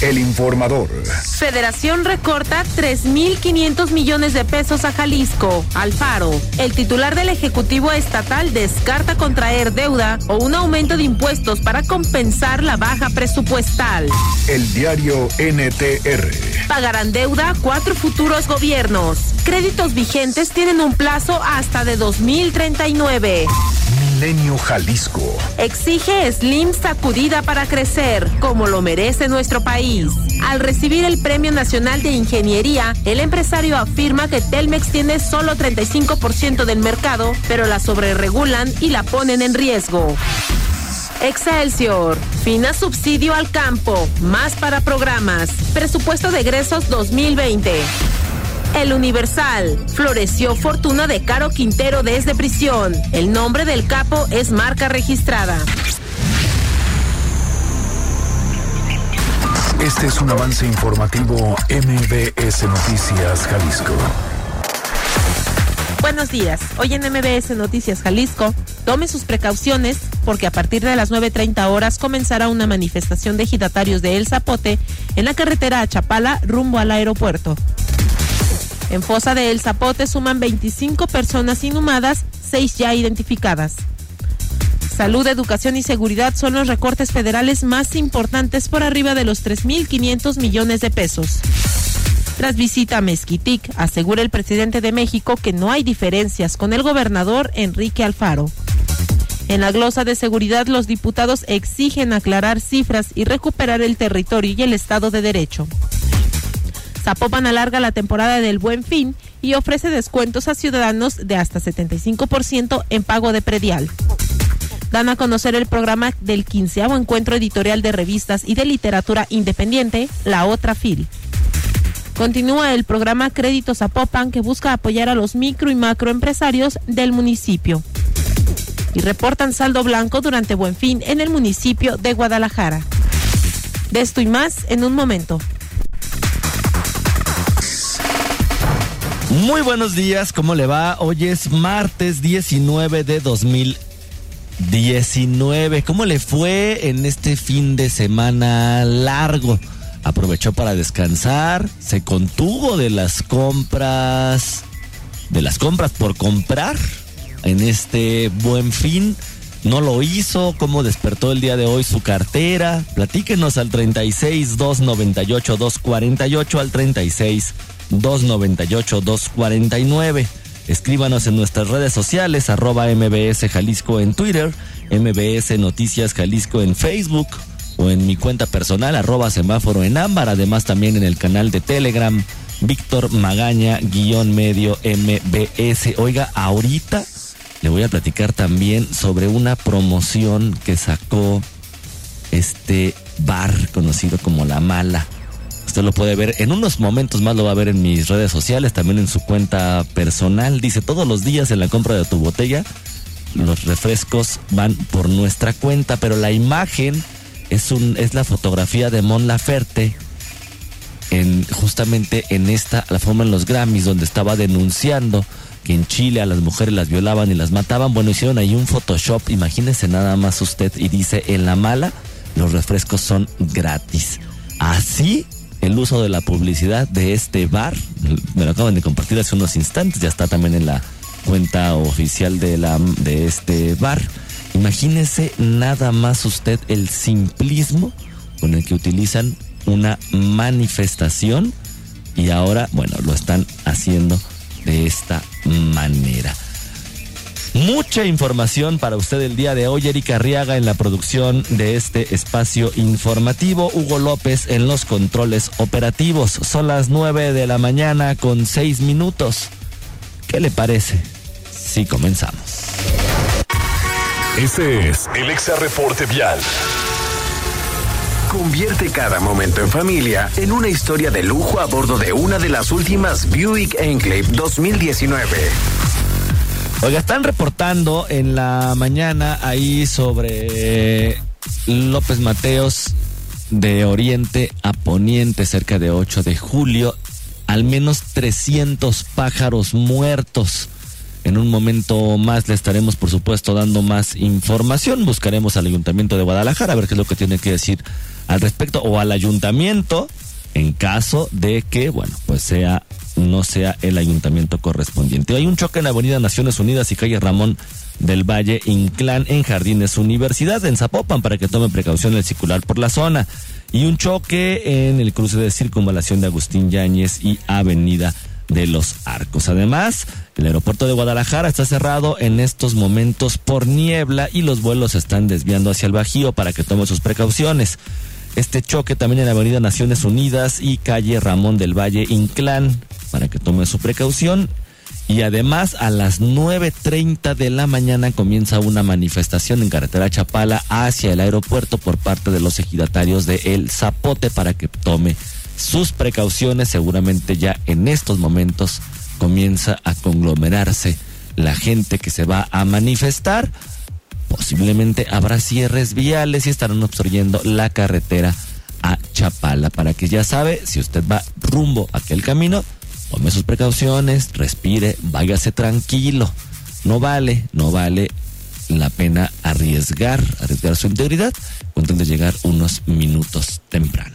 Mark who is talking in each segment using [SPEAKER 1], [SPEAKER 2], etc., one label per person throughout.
[SPEAKER 1] El informador.
[SPEAKER 2] Federación recorta 3.500 millones de pesos a Jalisco. Alfaro. El titular del Ejecutivo Estatal descarta contraer deuda o un aumento de impuestos para compensar la baja presupuestal.
[SPEAKER 1] El diario NTR.
[SPEAKER 2] Pagarán deuda cuatro futuros gobiernos. Créditos vigentes tienen un plazo hasta de 2039.
[SPEAKER 1] Milenio Jalisco.
[SPEAKER 2] Exige Slim sacudida para crecer, como lo merece nuestro país. Al recibir el Premio Nacional de Ingeniería, el empresario afirma que Telmex tiene solo 35% del mercado, pero la sobreregulan y la ponen en riesgo. Excelsior. Fina subsidio al campo. Más para programas. Presupuesto de egresos 2020. El Universal. Floreció fortuna de Caro Quintero desde prisión. El nombre del capo es marca registrada.
[SPEAKER 1] Este es un avance informativo MBS Noticias Jalisco.
[SPEAKER 2] Buenos días. Hoy en MBS Noticias Jalisco, tome sus precauciones porque a partir de las 9.30 horas comenzará una manifestación de ejidatarios de El Zapote en la carretera a Chapala rumbo al aeropuerto. En Fosa de El Zapote suman 25 personas inhumadas, 6 ya identificadas. Salud, educación y seguridad son los recortes federales más importantes por arriba de los 3.500 millones de pesos. Tras visita a Mezquitic, asegura el presidente de México que no hay diferencias con el gobernador Enrique Alfaro. En la glosa de seguridad, los diputados exigen aclarar cifras y recuperar el territorio y el Estado de Derecho. Zapopan alarga la temporada del Buen Fin y ofrece descuentos a ciudadanos de hasta 75% en pago de predial. Dan a conocer el programa del quinceavo encuentro editorial de revistas y de literatura independiente, La Otra Fil. Continúa el programa Crédito Zapopan que busca apoyar a los micro y macroempresarios del municipio. Y reportan saldo blanco durante Buen Fin en el municipio de Guadalajara. De esto y más en un momento.
[SPEAKER 3] Muy buenos días, ¿cómo le va? Hoy es martes 19 de 2019. ¿Cómo le fue en este fin de semana largo? Aprovechó para descansar, se contuvo de las compras, de las compras por comprar en este buen fin. No lo hizo, cómo despertó el día de hoy su cartera. Platíquenos al 36 298 248 al 36 298-249. Escríbanos en nuestras redes sociales, arroba MBS Jalisco en Twitter, MBS Noticias Jalisco en Facebook o en mi cuenta personal, arroba semáforo en ámbar, además también en el canal de Telegram, Víctor Magaña, guion medio MBS. Oiga, ahorita le voy a platicar también sobre una promoción que sacó este bar conocido como La Mala Usted lo puede ver en unos momentos más, lo va a ver en mis redes sociales, también en su cuenta personal. Dice, todos los días en la compra de tu botella, los refrescos van por nuestra cuenta, pero la imagen es, un, es la fotografía de Mon Laferte en, justamente en esta, la forma en los Grammys, donde estaba denunciando en Chile a las mujeres las violaban y las mataban. Bueno, hicieron ahí un Photoshop, imagínese nada más usted, y dice, en la mala, los refrescos son gratis. Así el uso de la publicidad de este bar. Me lo acaban de compartir hace unos instantes, ya está también en la cuenta oficial de, la, de este bar. Imagínese nada más usted el simplismo con el que utilizan una manifestación y ahora, bueno, lo están haciendo de esta manera. Mucha información para usted el día de hoy. Erika Arriaga en la producción de este espacio informativo. Hugo López en los controles operativos. Son las 9 de la mañana con 6 minutos. ¿Qué le parece? Si comenzamos.
[SPEAKER 1] Este es el Exa Reporte Vial.
[SPEAKER 4] Convierte cada momento en familia en una historia de lujo a bordo de una de las últimas Buick Enclave 2019.
[SPEAKER 3] Oiga, están reportando en la mañana ahí sobre López Mateos de Oriente a Poniente, cerca de 8 de julio, al menos 300 pájaros muertos. En un momento más le estaremos, por supuesto, dando más información. Buscaremos al Ayuntamiento de Guadalajara a ver qué es lo que tiene que decir al respecto o al Ayuntamiento en caso de que, bueno, pues sea no sea el ayuntamiento correspondiente. Hay un choque en la Avenida Naciones Unidas y calle Ramón del Valle Inclán en Jardines Universidad en Zapopan para que tome precaución el circular por la zona y un choque en el cruce de circunvalación de Agustín Yáñez y Avenida de los Arcos. Además, el aeropuerto de Guadalajara está cerrado en estos momentos por niebla y los vuelos están desviando hacia el Bajío para que tome sus precauciones. Este choque también en la Avenida Naciones Unidas y calle Ramón del Valle Inclán para que tome su precaución. Y además a las 9.30 de la mañana comienza una manifestación en carretera Chapala hacia el aeropuerto por parte de los ejidatarios de El Zapote para que tome sus precauciones. Seguramente ya en estos momentos comienza a conglomerarse la gente que se va a manifestar. Posiblemente habrá cierres viales y estarán obstruyendo la carretera a Chapala para que ya sabe si usted va rumbo a aquel camino tome sus precauciones, respire, váyase tranquilo. No vale, no vale la pena arriesgar, arriesgar su integridad con de llegar unos minutos temprano.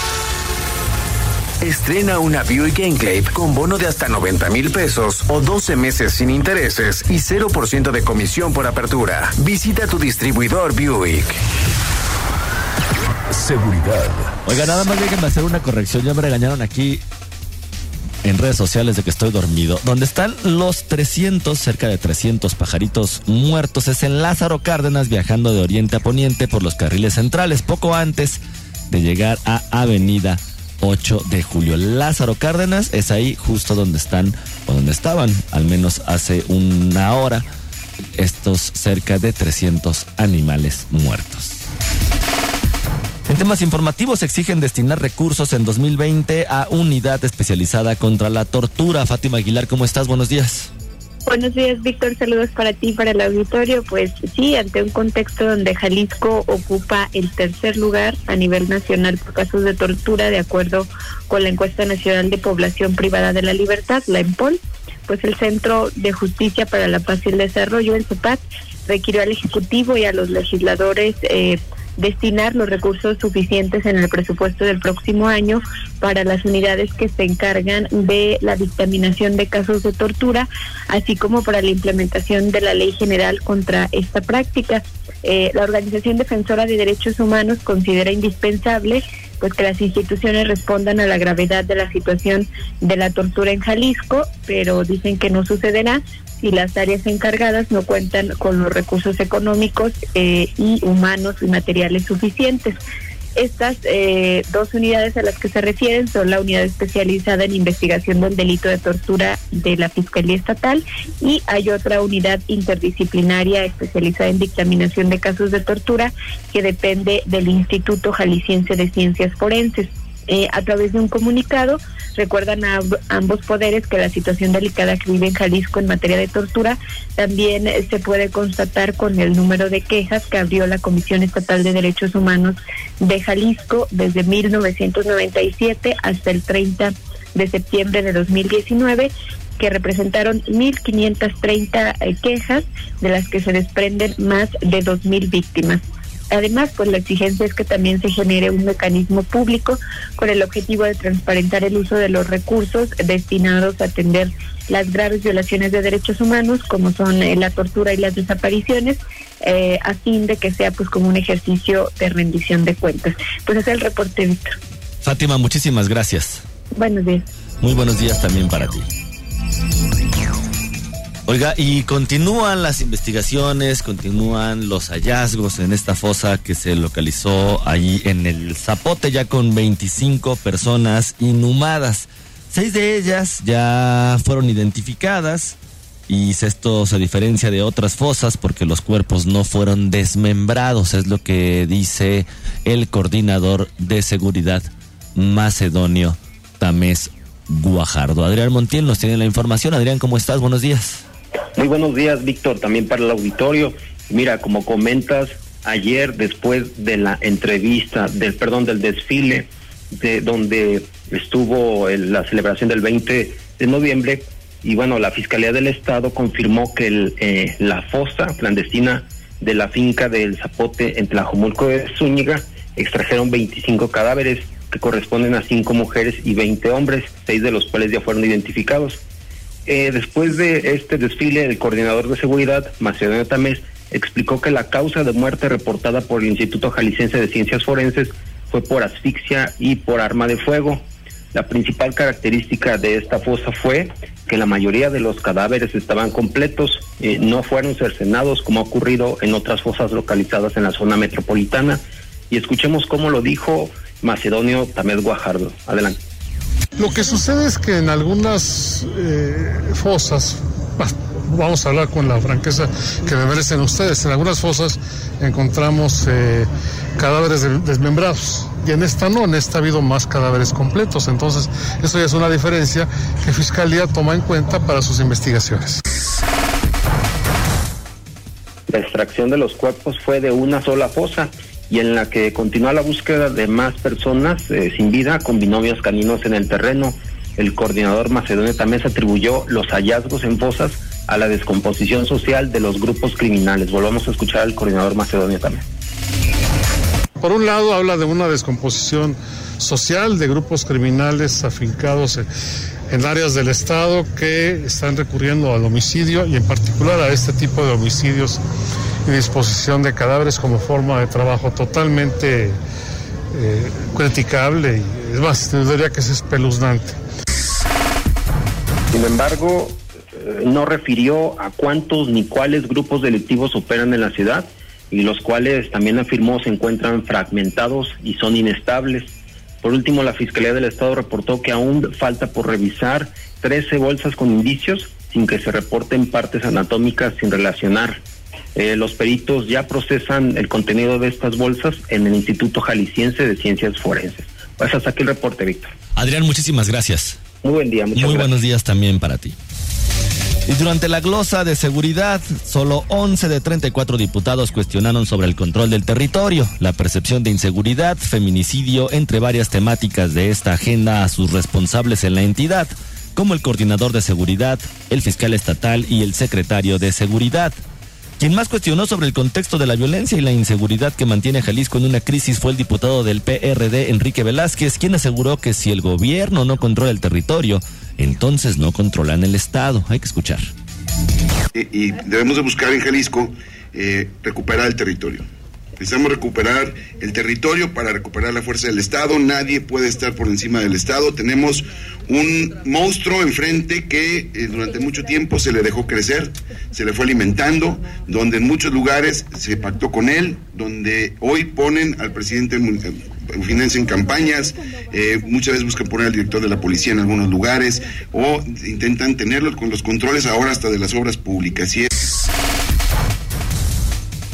[SPEAKER 4] Estrena una Buick Enclave con bono de hasta 90 mil pesos o 12 meses sin intereses y 0% de comisión por apertura. Visita tu distribuidor Buick.
[SPEAKER 1] Seguridad.
[SPEAKER 3] Oiga, nada más déjenme hacer una corrección. Ya me regañaron aquí en redes sociales de que estoy dormido. Donde están los 300, cerca de 300 pajaritos muertos, es en Lázaro Cárdenas viajando de oriente a poniente por los carriles centrales, poco antes de llegar a Avenida 8 de julio. Lázaro Cárdenas es ahí justo donde están o donde estaban, al menos hace una hora, estos cerca de 300 animales muertos. En temas informativos exigen destinar recursos en 2020 a unidad especializada contra la tortura. Fátima Aguilar, ¿cómo estás? Buenos días.
[SPEAKER 5] Buenos días, Víctor. Saludos para ti, para el auditorio. Pues sí, ante un contexto donde Jalisco ocupa el tercer lugar a nivel nacional por casos de tortura, de acuerdo con la encuesta nacional de población privada de la libertad, la EMPOL, pues el Centro de Justicia para la Paz y el Desarrollo, el CEPAC, requirió al Ejecutivo y a los legisladores eh, destinar los recursos suficientes en el presupuesto del próximo año para las unidades que se encargan de la dictaminación de casos de tortura, así como para la implementación de la ley general contra esta práctica. Eh, la Organización Defensora de Derechos Humanos considera indispensable pues que las instituciones respondan a la gravedad de la situación de la tortura en Jalisco, pero dicen que no sucederá si las áreas encargadas no cuentan con los recursos económicos eh, y humanos y materiales suficientes. Estas eh, dos unidades a las que se refieren son la unidad especializada en investigación del delito de tortura de la Fiscalía Estatal y hay otra unidad interdisciplinaria especializada en dictaminación de casos de tortura que depende del Instituto Jalisciense de Ciencias Forenses. Eh, a través de un comunicado recuerdan a ambos poderes que la situación delicada que vive en Jalisco en materia de tortura también eh, se puede constatar con el número de quejas que abrió la Comisión Estatal de Derechos Humanos de Jalisco desde 1997 hasta el 30 de septiembre de 2019 que representaron 1.530 eh, quejas, de las que se desprenden más de 2.000 víctimas. Además, pues la exigencia es que también se genere un mecanismo público con el objetivo de transparentar el uso de los recursos destinados a atender las graves violaciones de derechos humanos, como son eh, la tortura y las desapariciones, eh, a fin de que sea pues como un ejercicio de rendición de cuentas. Pues es el reporte, Víctor.
[SPEAKER 3] Fátima, muchísimas gracias.
[SPEAKER 5] Buenos días.
[SPEAKER 3] Muy buenos días también para ti. Oiga, y continúan las investigaciones, continúan los hallazgos en esta fosa que se localizó allí en el Zapote, ya con 25 personas inhumadas. Seis de ellas ya fueron identificadas y esto se diferencia de otras fosas porque los cuerpos no fueron desmembrados, es lo que dice el coordinador de seguridad macedonio Tamés Guajardo. Adrián Montiel nos tiene la información. Adrián, ¿cómo estás? Buenos días.
[SPEAKER 6] Muy buenos días, Víctor, también para el auditorio. Mira, como comentas, ayer después de la entrevista, del perdón, del desfile, de donde estuvo la celebración del 20 de noviembre, y bueno, la Fiscalía del Estado confirmó que el, eh, la fosa clandestina de la finca del Zapote en Tlajomulco de Zúñiga extrajeron 25 cadáveres que corresponden a cinco mujeres y 20 hombres, seis de los cuales ya fueron identificados. Eh, después de este desfile, el coordinador de seguridad, Macedonio Tamés, explicó que la causa de muerte reportada por el Instituto Jalisciense de Ciencias Forenses fue por asfixia y por arma de fuego. La principal característica de esta fosa fue que la mayoría de los cadáveres estaban completos, eh, no fueron cercenados como ha ocurrido en otras fosas localizadas en la zona metropolitana. Y escuchemos cómo lo dijo Macedonio Tamés Guajardo. Adelante.
[SPEAKER 7] Lo que sucede es que en algunas eh, fosas, vamos a hablar con la franqueza que me merecen ustedes, en algunas fosas encontramos eh, cadáveres desmembrados. Y en esta no, en esta ha habido más cadáveres completos. Entonces, eso ya es una diferencia que Fiscalía toma en cuenta para sus investigaciones.
[SPEAKER 6] La extracción de los cuerpos fue de una sola fosa y en la que continúa la búsqueda de más personas eh, sin vida con binomios caninos en el terreno. El coordinador macedonio también se atribuyó los hallazgos en fosas a la descomposición social de los grupos criminales. Volvamos a escuchar al coordinador macedonio también.
[SPEAKER 7] Por un lado habla de una descomposición social de grupos criminales afincados en áreas del Estado que están recurriendo al homicidio y en particular a este tipo de homicidios y disposición de cadáveres como forma de trabajo totalmente eh, criticable y es más, diría que es espeluznante.
[SPEAKER 6] Sin embargo, eh, no refirió a cuántos ni cuáles grupos delictivos operan en la ciudad y los cuales también afirmó se encuentran fragmentados y son inestables. Por último, la Fiscalía del Estado reportó que aún falta por revisar 13 bolsas con indicios sin que se reporten partes anatómicas sin relacionar. Eh, los peritos ya procesan el contenido de estas bolsas en el Instituto Jalisciense de Ciencias Forenses. Pues hasta aquí el reporte, Víctor.
[SPEAKER 3] Adrián, muchísimas gracias.
[SPEAKER 6] Muy buen día.
[SPEAKER 3] Muy buenos días también para ti. Y durante la glosa de seguridad, solo 11 de 34 diputados cuestionaron sobre el control del territorio, la percepción de inseguridad, feminicidio, entre varias temáticas de esta agenda a sus responsables en la entidad, como el coordinador de seguridad, el fiscal estatal y el secretario de seguridad. Quien más cuestionó sobre el contexto de la violencia y la inseguridad que mantiene Jalisco en una crisis fue el diputado del PRD, Enrique Velázquez, quien aseguró que si el gobierno no controla el territorio, entonces no controlan el Estado. Hay que escuchar.
[SPEAKER 8] Y, debemos de buscar en Jalisco eh, recuperar el territorio. Necesitamos recuperar el territorio para recuperar la fuerza del Estado. Nadie puede estar por encima del Estado. Tenemos un monstruo enfrente que eh, durante mucho tiempo se le dejó crecer, se le fue alimentando, donde en muchos lugares se pactó con él, donde hoy ponen al presidente financian campañas, eh, muchas veces buscan poner al director de la policía en algunos lugares o intentan tenerlo con los controles ahora hasta de las obras públicas. Y.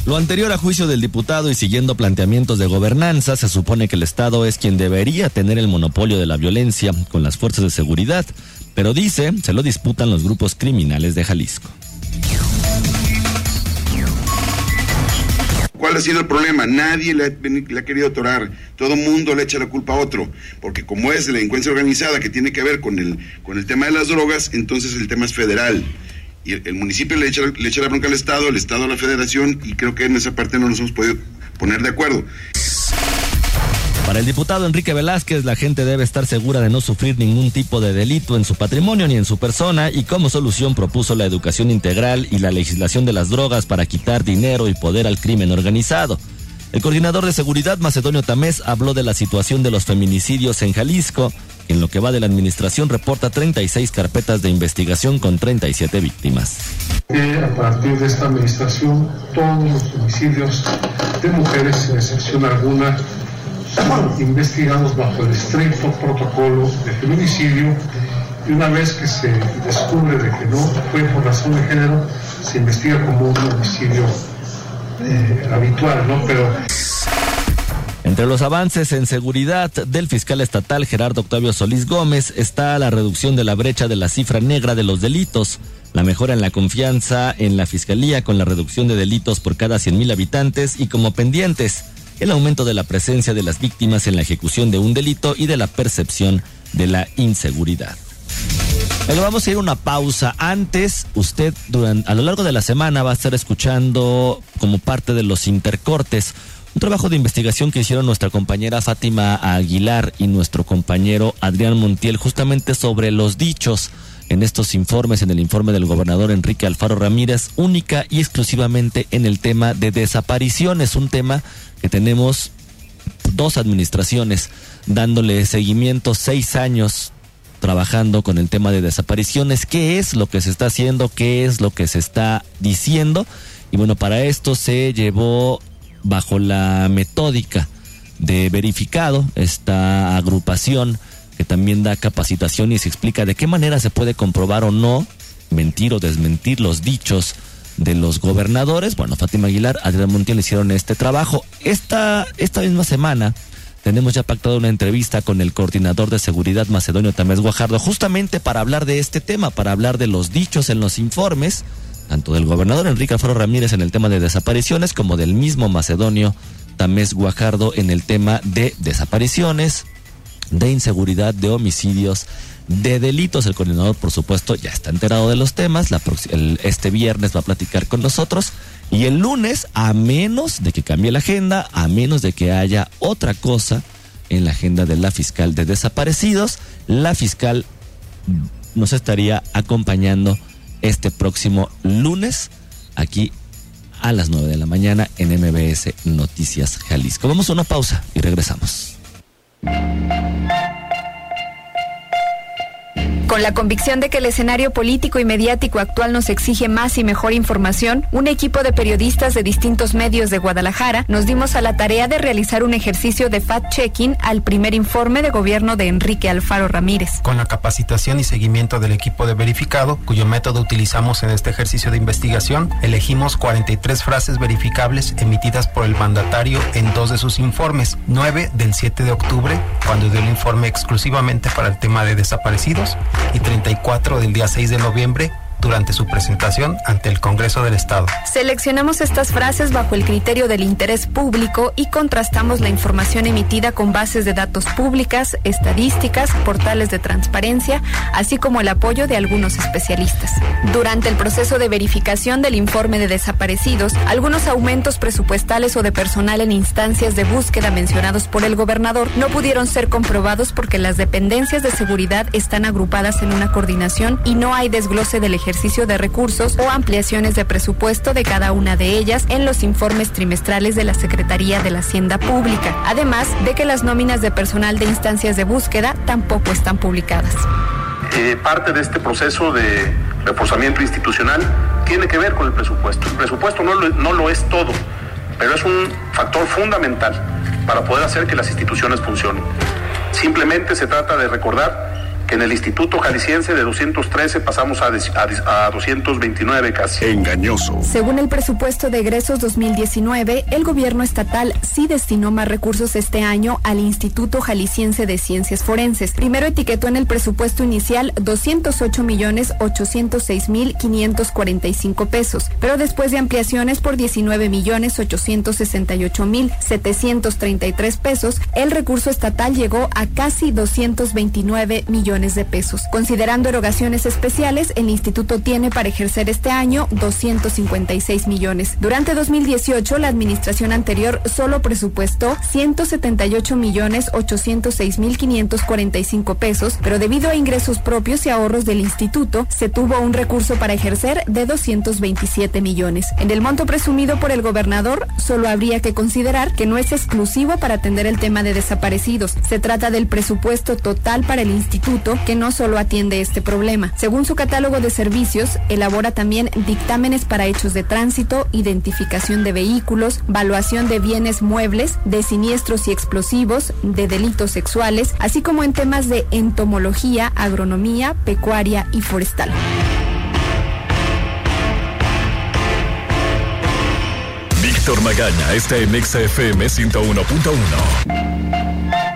[SPEAKER 3] Lo anterior a juicio del diputado y siguiendo planteamientos de gobernanza, se supone que el Estado es quien debería tener el monopolio de la violencia con las fuerzas de seguridad, pero dice, se lo disputan los grupos criminales de Jalisco.
[SPEAKER 8] ¿Cuál ha sido el problema? Nadie le ha, querido atorar. Todo mundo le echa la culpa a otro. Porque como es la delincuencia organizada que tiene que ver con el, con el tema de las drogas, entonces el tema es federal el, municipio le echa, le echa la bronca al Estado, el Estado a la Federación, y creo que en esa parte no nos hemos podido poner de acuerdo.
[SPEAKER 3] Para el diputado Enrique Velázquez, la gente debe estar segura de no sufrir ningún tipo de delito en su patrimonio ni en su persona y como solución propuso la educación integral y la legislación de las drogas para quitar dinero y poder al crimen organizado. El coordinador de seguridad Macedonio Tamés habló de la situación de los feminicidios en Jalisco En lo que va de la administración, reporta 36 carpetas de investigación con 37 víctimas.
[SPEAKER 7] a partir de esta administración, todos los homicidios de mujeres, sin excepción alguna, investigados bajo el estricto protocolo de feminicidio y una vez que se descubre de que no fue por razón de género, se investiga como un homicidio eh, habitual, ¿no? Pero
[SPEAKER 3] entre los avances en seguridad del fiscal estatal Gerardo Octavio Solís Gómez está la reducción de la brecha de la cifra negra de los delitos, la mejora en la confianza en la fiscalía con la reducción de delitos por cada 100.000 habitantes y como pendientes, el aumento de la presencia de las víctimas en la ejecución de un delito y de la percepción de la inseguridad. Bueno, vamos a ir a una pausa. Antes, usted durante, a lo largo de la semana va a estar escuchando como parte de los intercortes un trabajo de investigación que hicieron nuestra compañera Fátima Aguilar y nuestro compañero Adrián Montiel justamente sobre los dichos en estos informes, en el informe del gobernador Enrique Alfaro Ramírez, única y exclusivamente en el tema de desapariciones, un tema que tenemos dos administraciones dándole seguimiento seis años trabajando con el tema de desapariciones, qué es lo que se está haciendo, qué es lo que se está diciendo. Y bueno, para esto se llevó bajo la metódica de verificado esta agrupación que también da capacitación y se explica de qué manera se puede comprobar o no mentir o desmentir los dichos de los gobernadores. Bueno, Fátima Aguilar, Adrián Montiel hicieron este trabajo. Esta, esta misma semana tenemos ya pactado una entrevista con el coordinador de seguridad macedonio Tamés Guajardo, justamente para hablar de este tema, para hablar de los dichos en los informes tanto del gobernador Enrique Alfaro Ramírez en el tema de desapariciones como del mismo macedonio Tamés Guajardo en el tema de desapariciones, de inseguridad, de homicidios, de delitos. El coordinador, por supuesto, ya está enterado de los temas. este viernes va a platicar con nosotros. Y el lunes, a menos de que cambie la agenda, a menos de que haya otra cosa en la agenda de la fiscal de desaparecidos, la fiscal nos estaría acompañando este próximo lunes aquí a las 9 de la mañana en MBS Noticias Jalisco. Vamos a una pausa y regresamos.
[SPEAKER 9] Con la convicción de que el escenario político y mediático actual nos exige más y mejor información, un equipo de periodistas de distintos medios de Guadalajara nos dimos a la tarea de realizar un ejercicio de fact-checking al primer informe de gobierno de Enrique Alfaro Ramírez.
[SPEAKER 10] Con la capacitación y seguimiento del equipo de verificado, cuyo método utilizamos en este ejercicio de investigación, elegimos 43 frases verificables emitidas por el mandatario en dos de sus informes, 9 del 7 de octubre, cuando dio el informe exclusivamente para el tema de desaparecidos, y 34 del día 6 de noviembre durante su presentación ante el Congreso del Estado.
[SPEAKER 9] Seleccionamos estas frases bajo el criterio del interés público y contrastamos la información emitida con bases de datos públicas, estadísticas, portales de transparencia, así como el apoyo de algunos especialistas. Durante el proceso de verificación del informe de desaparecidos, algunos aumentos presupuestales o de personal en instancias de búsqueda mencionados por el gobernador no pudieron ser comprobados porque las dependencias de seguridad están agrupadas en una coordinación y no hay desglose del ejercicio ejercicio de recursos o ampliaciones de presupuesto de cada una de ellas en los informes trimestrales de la Secretaría de la Hacienda Pública, además de que las nóminas de personal de instancias de búsqueda tampoco están publicadas.
[SPEAKER 11] Eh, parte de este proceso de reforzamiento institucional tiene que ver con el presupuesto. El presupuesto no lo, no lo es todo, pero es un factor fundamental para poder hacer que las instituciones funcionen. Simplemente se trata de recordar que en el Instituto Jalisciense de 213 pasamos a, a, 229 casi.
[SPEAKER 9] Engañoso. Según el presupuesto de egresos 2019, el gobierno estatal sí destinó más recursos este año al Instituto Jalisciense de Ciencias Forenses. Primero etiquetó en el presupuesto inicial 208 millones 806 mil 545 pesos, pero después de ampliaciones por 19 millones 868 mil 733 pesos, el recurso estatal llegó a casi 229 millones de pesos. Considerando erogaciones especiales, el instituto tiene para ejercer este año 256 millones. Durante 2018, la administración anterior solo presupuestó 178 millones 806 mil 545 pesos, pero debido a ingresos propios y ahorros del instituto, se tuvo un recurso para ejercer de 227 millones. En el monto presumido por el gobernador, solo habría que considerar que no es exclusivo para atender el tema de desaparecidos. Se trata del presupuesto total para el instituto, que no solo atiende este problema. Según su catálogo de servicios, elabora también dictámenes para hechos de tránsito, identificación de vehículos, valuación de bienes muebles, de siniestros y explosivos, de delitos sexuales, así como en temas de entomología, agronomía, pecuaria y forestal.
[SPEAKER 12] Víctor Magaña está en XFM 101.1.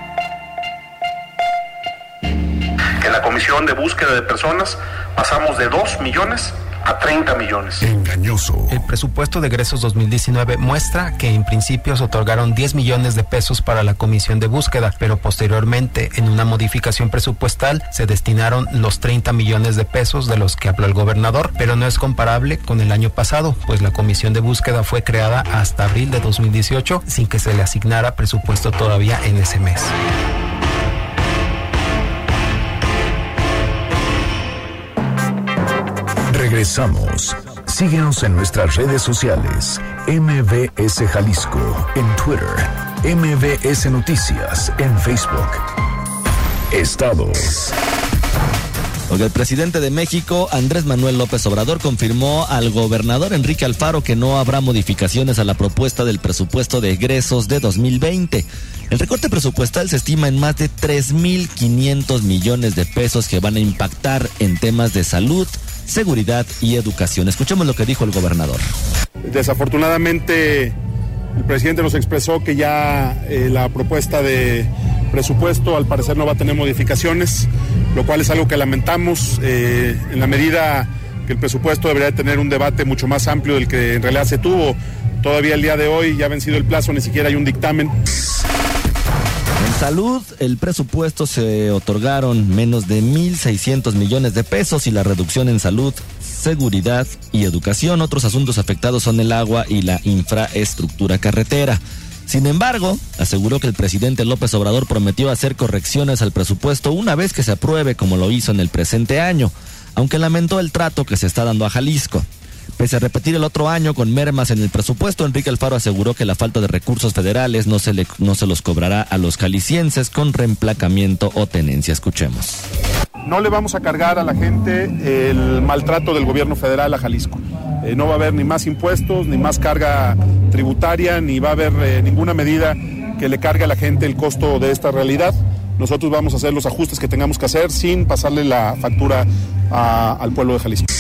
[SPEAKER 11] la comisión de búsqueda de personas pasamos de 2 millones a 30 millones.
[SPEAKER 12] Engañoso.
[SPEAKER 10] El presupuesto de egresos 2019 muestra que en principio se otorgaron 10 millones de pesos para la comisión de búsqueda, pero posteriormente en una modificación presupuestal se destinaron los 30 millones de pesos de los que habló el gobernador, pero no es comparable con el año pasado, pues la comisión de búsqueda fue creada hasta abril de 2018 sin que se le asignara presupuesto todavía en ese mes.
[SPEAKER 1] Regresamos. Síguenos en nuestras redes sociales. MBS Jalisco en Twitter. MBS Noticias en Facebook. Estados.
[SPEAKER 3] El presidente de México, Andrés Manuel López Obrador, confirmó al gobernador Enrique Alfaro que no habrá modificaciones a la propuesta del presupuesto de egresos de 2020. El recorte presupuestal se estima en más de 3.500 millones de pesos que van a impactar en temas de salud, seguridad y educación. Escuchemos lo que dijo el gobernador.
[SPEAKER 13] Desafortunadamente, el presidente nos expresó que ya eh, la propuesta de presupuesto al parecer no va a tener modificaciones, lo cual es algo que lamentamos eh, en la medida que el presupuesto debería tener un debate mucho más amplio del que en realidad se tuvo. Todavía el día de hoy, ya ha vencido el plazo, ni siquiera hay un dictamen.
[SPEAKER 3] En salud, el presupuesto se otorgaron menos de 1.600 millones de pesos y la reducción en salud, seguridad y educación. Otros asuntos afectados son el agua y la infraestructura carretera. Sin embargo, aseguró que el presidente López Obrador prometió hacer correcciones al presupuesto una vez que se apruebe como lo hizo en el presente año, aunque lamentó el trato que se está dando a Jalisco. Pese a repetir el otro año con mermas en el presupuesto, Enrique Alfaro aseguró que la falta de recursos federales no se, le, no se los cobrará a los calicienses con reemplacamiento o tenencia. Escuchemos.
[SPEAKER 13] No le vamos a cargar a la gente el maltrato del gobierno federal a Jalisco. Eh, no va a haber ni más impuestos, ni más carga tributaria, ni va a haber eh, ninguna medida que le cargue a la gente el costo de esta realidad. Nosotros vamos a hacer los ajustes que tengamos que hacer sin pasarle la factura al pueblo de Jalisco.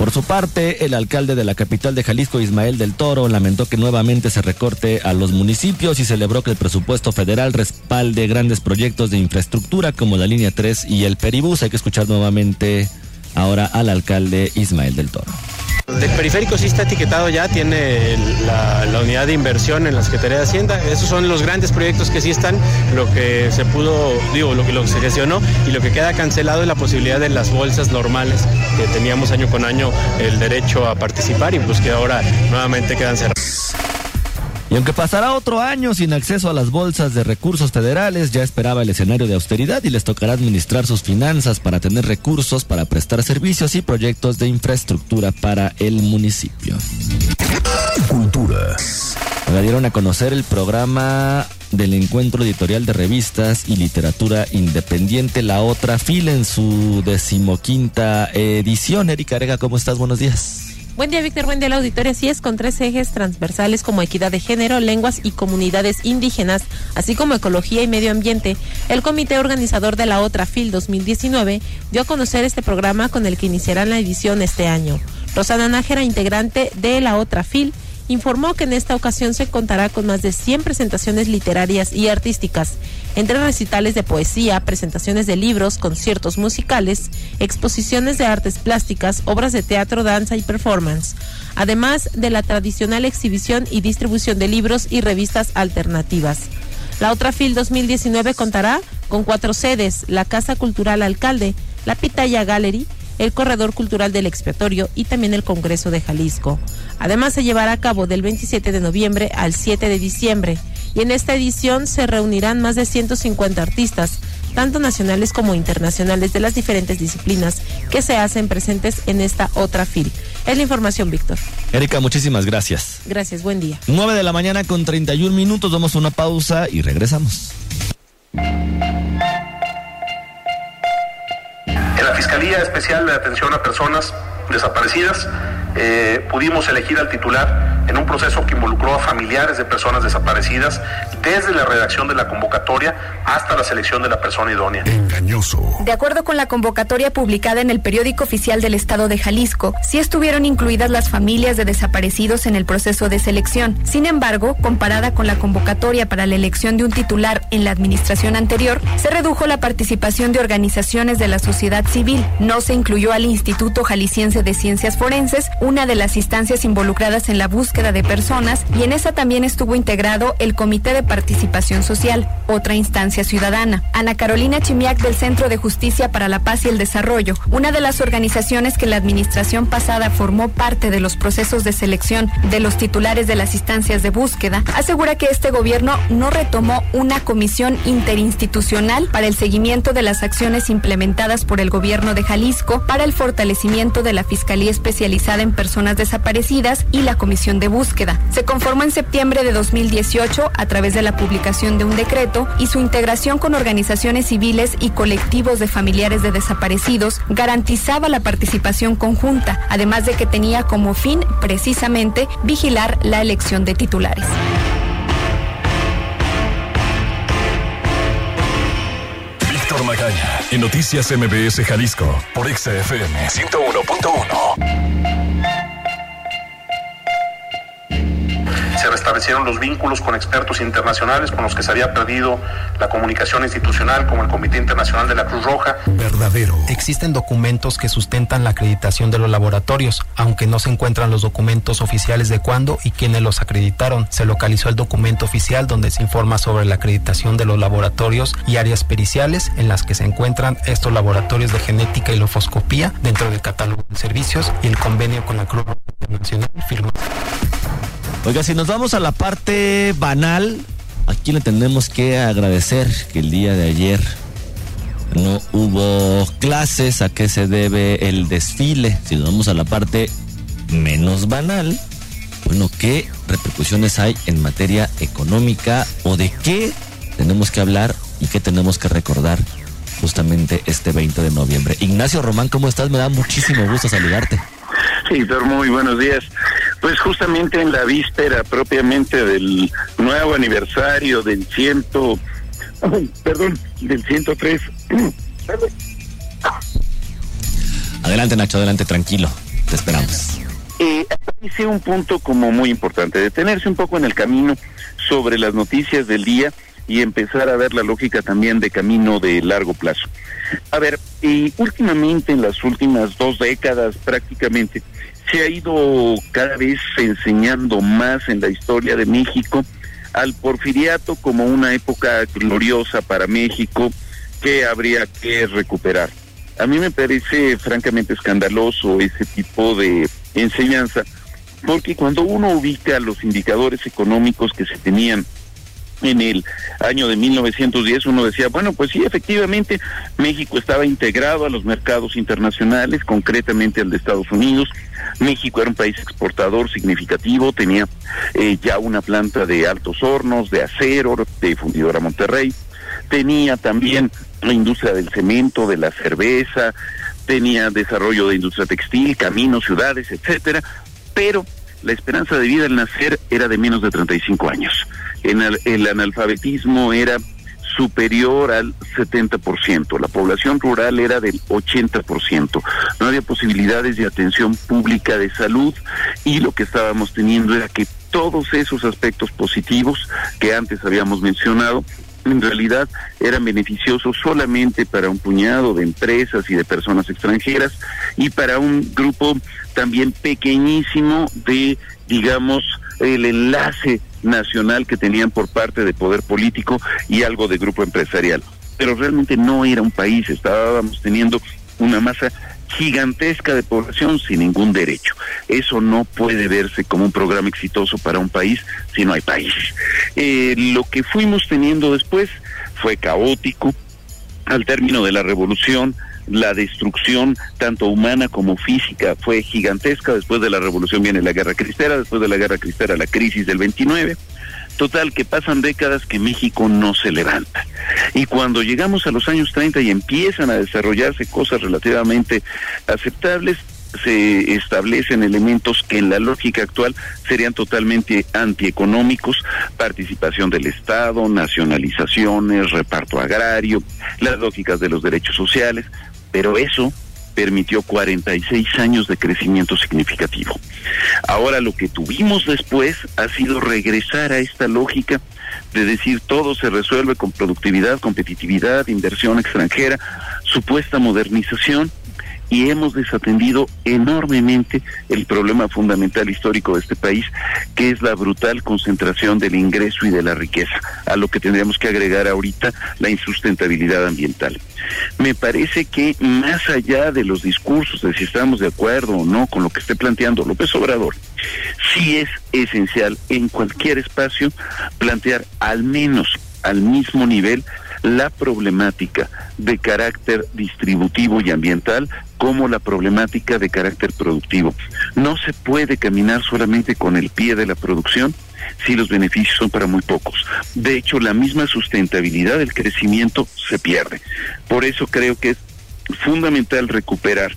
[SPEAKER 3] Por su parte, el alcalde de la capital de Jalisco, Ismael del Toro, lamentó que nuevamente se recorte a los municipios y celebró que el presupuesto federal respalde grandes proyectos de infraestructura como la línea 3 y el Peribús. Hay que escuchar nuevamente ahora al alcalde Ismael del Toro.
[SPEAKER 14] El periférico sí está etiquetado ya, tiene la, unidad de inversión en la Secretaría de Hacienda. Esos son los grandes proyectos que sí están. Lo que se pudo, digo, lo que, lo que se gestionó y lo que queda cancelado es la posibilidad de las bolsas normales que teníamos año con año el derecho a participar y pues que ahora nuevamente quedan cerradas.
[SPEAKER 3] Y aunque pasará otro año sin acceso a las bolsas de recursos federales, ya esperaba el escenario de austeridad y les tocará administrar sus finanzas para tener recursos para prestar servicios y proyectos de infraestructura para el municipio.
[SPEAKER 1] Cultura.
[SPEAKER 3] Me dieron a conocer el programa del encuentro editorial de revistas y literatura independiente, La Otra Fila, en su decimoquinta edición. Erika Arega, ¿cómo estás? Buenos días.
[SPEAKER 2] Buen día, Víctor. Buen día, la auditoría. Así es, con tres ejes transversales como equidad de género, lenguas y comunidades indígenas, así como ecología y medio ambiente, el comité organizador de la Otra FIL 2019 dio a conocer este programa con el que iniciarán la edición este año. Rosana Nájera, integrante de la Otra FIL, informó que en esta ocasión se contará con más de 100 presentaciones literarias y artísticas, entre recitales de poesía, presentaciones de libros, conciertos musicales, exposiciones de artes plásticas, obras de teatro, danza y performance, además de la tradicional exhibición y distribución de libros y revistas alternativas. La otra FIL 2019 contará con cuatro sedes, la Casa Cultural Alcalde, la Pitaya Gallery, el Corredor Cultural del Expiatorio y también el Congreso de Jalisco. Además, se llevará a cabo del 27 de noviembre al 7 de diciembre y en esta edición se reunirán más de 150 artistas, tanto nacionales como internacionales de las diferentes disciplinas que se hacen presentes en esta otra FIL. Es la información, Víctor.
[SPEAKER 3] Erika, muchísimas gracias.
[SPEAKER 2] Gracias, buen día.
[SPEAKER 3] 9 de la mañana con 31 minutos, damos una pausa y regresamos.
[SPEAKER 11] Fiscalía Especial de Atención a Personas Desaparecidas eh, pudimos elegir al titular en un proceso que involucró a familiares de personas desaparecidas desde la redacción de la convocatoria hasta la selección de la persona idónea.
[SPEAKER 1] Engañoso.
[SPEAKER 9] De acuerdo con la convocatoria publicada en el periódico oficial del Estado de Jalisco, sí estuvieron incluidas las familias de desaparecidos en el proceso de selección. Sin embargo, comparada con la convocatoria para la elección de un titular en la administración anterior, se redujo la participación de organizaciones de la sociedad civil. No se incluyó al Instituto Jalisciense de Ciencias Forenses, una de las instancias involucradas en la búsqueda de personas, y en esa también estuvo integrado el Comité de Participación Social, otra instancia ciudadana. Ana Carolina Chimiac del Centro de Justicia para la Paz y el Desarrollo, una de las organizaciones que la administración pasada formó parte de los procesos de selección de los titulares de las instancias de búsqueda, asegura que este gobierno no retomó una comisión interinstitucional para el seguimiento de las acciones implementadas por el gobierno de Jalisco para el fortalecimiento de la Fiscalía Especializada en Personas Desaparecidas y la Comisión de Búsqueda. Se conformó en septiembre de 2018 a través de la publicación de un decreto y su integración con organizaciones civiles y colectivos de familiares de desaparecidos garantizaba la participación conjunta, además de que tenía como fin precisamente vigilar la elección de titulares.
[SPEAKER 1] Víctor Magaña, en Noticias MBS Jalisco, por XFM 101.1.
[SPEAKER 11] restablecieron los vínculos con expertos internacionales con los que se había perdido la comunicación institucional, como el Comité Internacional de la Cruz Roja.
[SPEAKER 1] Verdadero.
[SPEAKER 10] Existen documentos que sustentan la acreditación de los laboratorios, aunque no se encuentran los documentos oficiales de cuándo y quiénes los acreditaron. Se localizó el documento oficial donde se informa sobre la acreditación de los laboratorios y áreas periciales en las que se encuentran estos laboratorios de genética y lofoscopía dentro del catálogo de servicios y el convenio con la Cruz Roja Internacional firmado.
[SPEAKER 3] Oiga, si nos vamos a la parte banal, aquí le tenemos que agradecer que el día de ayer no hubo clases, a qué se debe el desfile. Si nos vamos a la parte menos banal, bueno, ¿qué repercusiones hay en materia económica o de qué tenemos que hablar y qué tenemos que recordar justamente este 20 de noviembre? Ignacio Román, ¿cómo estás? Me da muchísimo gusto saludarte.
[SPEAKER 15] Víctor, muy buenos días. Pues justamente en la víspera propiamente del nuevo aniversario del ciento, perdón, del 103.
[SPEAKER 3] Adelante, Nacho, adelante, tranquilo. Te esperamos.
[SPEAKER 15] Eh, aparece un punto como muy importante, detenerse un poco en el camino sobre las noticias del día y empezar a ver la lógica también de camino de largo plazo. A ver, y últimamente, en las últimas dos décadas prácticamente, se ha ido cada vez enseñando más en la historia de México al porfiriato como una época gloriosa para México que habría que recuperar. A mí me parece francamente escandaloso ese tipo de enseñanza, porque cuando uno ubica los indicadores económicos que se tenían en el año de 1910 uno decía, bueno, pues sí, efectivamente, México estaba integrado a los mercados internacionales, concretamente al de Estados Unidos. México era un país exportador significativo, tenía eh, ya una planta de altos hornos, de acero, de fundidora Monterrey, tenía también la industria del cemento, de la cerveza, tenía desarrollo de industria textil, caminos, ciudades, etcétera, pero la esperanza de vida al nacer era de menos de 35 años. En el, el analfabetismo era superior al 70%, la población rural era del 80%, no había posibilidades de atención pública de salud y lo que estábamos teniendo era que todos esos aspectos positivos que antes habíamos mencionado en realidad eran beneficiosos solamente para un puñado de empresas y de personas extranjeras y para un grupo también pequeñísimo de, digamos, el enlace nacional que tenían por parte de poder político y algo de grupo empresarial. pero realmente no era un país, estábamos teniendo una masa gigantesca de población sin ningún derecho. Eso no puede verse como un programa exitoso para un país si no hay país. Eh, lo que fuimos teniendo después fue caótico. Al término de la revolución, la destrucción tanto humana como física fue gigantesca. Después de la revolución viene la guerra cristera, después de la guerra cristera la crisis del 29. Total, que pasan décadas que México no se levanta. Y cuando llegamos a los años 30 y empiezan a desarrollarse cosas relativamente aceptables, se establecen elementos que en la lógica actual serían totalmente antieconómicos, participación del Estado, nacionalizaciones, reparto agrario, las lógicas de los derechos sociales, pero eso permitió 46 años de crecimiento significativo. Ahora lo que tuvimos después ha sido regresar a esta lógica de decir todo se resuelve con productividad, competitividad, inversión extranjera, supuesta modernización y hemos desatendido enormemente el problema fundamental histórico de este país, que es la brutal concentración del ingreso y de la riqueza, a lo que tendríamos que agregar ahorita la insustentabilidad ambiental. Me parece que más allá de los discursos de si estamos de acuerdo o no con lo que esté planteando López Obrador, sí es esencial en cualquier espacio plantear al menos al mismo nivel la problemática de carácter distributivo y ambiental como la problemática de carácter productivo. No se puede caminar solamente con el pie de la producción si los beneficios son para muy pocos. De hecho, la misma sustentabilidad del crecimiento se pierde. Por eso creo que es fundamental recuperar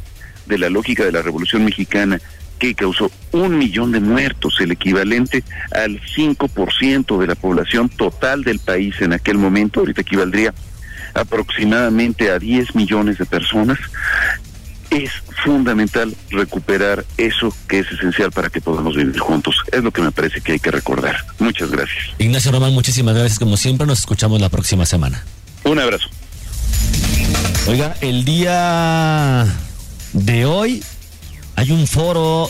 [SPEAKER 15] de la lógica de la Revolución Mexicana que causó un millón de muertos, el equivalente al 5% de la población total del país en aquel momento, ahorita equivaldría aproximadamente a 10 millones de personas, es fundamental recuperar eso que es esencial para que podamos vivir juntos. Es lo que me parece que hay que recordar. Muchas gracias.
[SPEAKER 3] Ignacio Román, muchísimas gracias como siempre. Nos escuchamos la próxima semana.
[SPEAKER 15] Un abrazo.
[SPEAKER 3] Oiga, el día de hoy hay un foro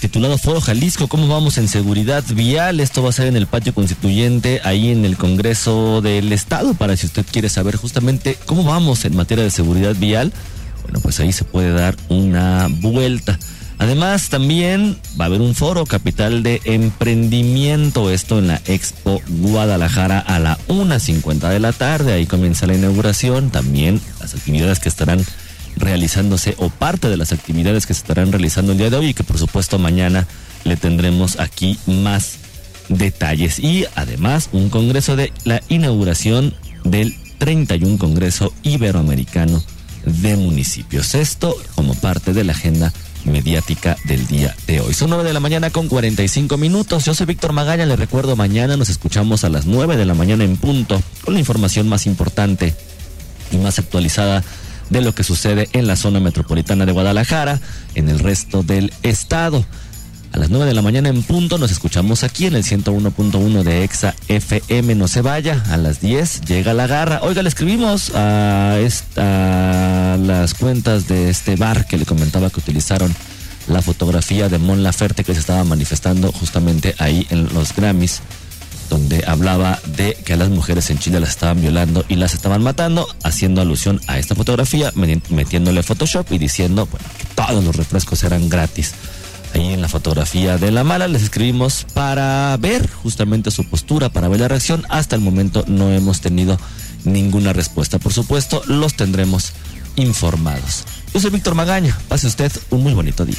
[SPEAKER 3] titulado Foro Jalisco, ¿cómo vamos en seguridad vial? Esto va a ser en el patio constituyente, ahí en el Congreso del Estado, para si usted quiere saber justamente cómo vamos en materia de seguridad vial, bueno, pues ahí se puede dar una vuelta. Además, también va a haber un foro capital de emprendimiento, esto en la Expo Guadalajara a la 1.50 de la tarde, ahí comienza la inauguración, también las actividades que estarán realizándose o parte de las actividades que se estarán realizando el día de hoy y que por supuesto mañana le tendremos aquí más detalles. Y además un congreso de la inauguración del 31 Congreso Iberoamericano de Municipios. Esto como parte de la agenda mediática del día de hoy. Son 9 de la mañana con 45 minutos. Yo soy Víctor Magaña. Le recuerdo, mañana nos escuchamos a las 9 de la mañana en punto con la información más importante y más actualizada de lo que sucede en la zona metropolitana de Guadalajara, en el resto del estado. A las 9 de la mañana en punto nos escuchamos aquí en el 101.1 de Exa FM. No se vaya. A las 10 llega la garra. Oiga, le escribimos a, a las cuentas de este bar que le comentaba que utilizaron la fotografía de Mon Laferte que se estaba manifestando justamente ahí en los Grammys donde hablaba de que a las mujeres en Chile las estaban violando y las estaban matando, haciendo alusión a esta fotografía, metiéndole Photoshop y diciendo bueno, que todos los refrescos eran gratis. Ahí en la fotografía de la mala les escribimos para ver justamente su postura, para ver la reacción. Hasta el momento no hemos tenido ninguna respuesta. Por supuesto, los tendremos informados. Yo soy Víctor Magaña. Pase usted un muy bonito día.